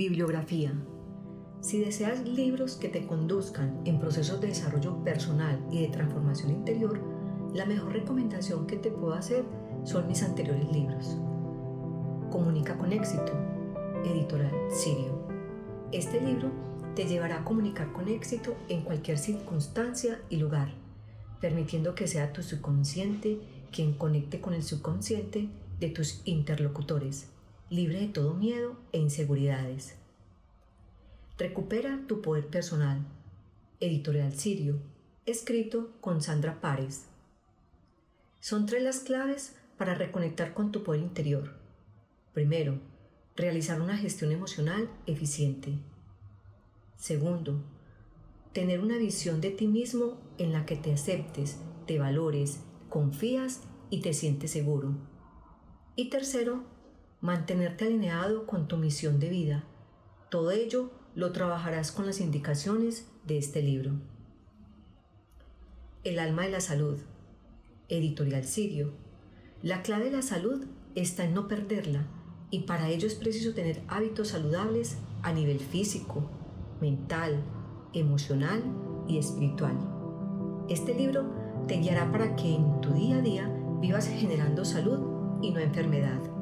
Bibliografía. Si deseas libros que te conduzcan en procesos de desarrollo personal y de transformación interior, la mejor recomendación que te puedo hacer son mis anteriores libros. Comunica con éxito, editorial Sirio. Este libro te llevará a comunicar con éxito en cualquier circunstancia y lugar, permitiendo que sea tu subconsciente quien conecte con el subconsciente de tus interlocutores libre de todo miedo e inseguridades. Recupera tu poder personal. Editorial Sirio, escrito con Sandra Párez. Son tres las claves para reconectar con tu poder interior. Primero, realizar una gestión emocional eficiente. Segundo, tener una visión de ti mismo en la que te aceptes, te valores, confías y te sientes seguro. Y tercero, mantenerte alineado con tu misión de vida. Todo ello lo trabajarás con las indicaciones de este libro. El alma de la salud. Editorial Sirio. La clave de la salud está en no perderla y para ello es preciso tener hábitos saludables a nivel físico, mental, emocional y espiritual. Este libro te guiará para que en tu día a día vivas generando salud y no enfermedad.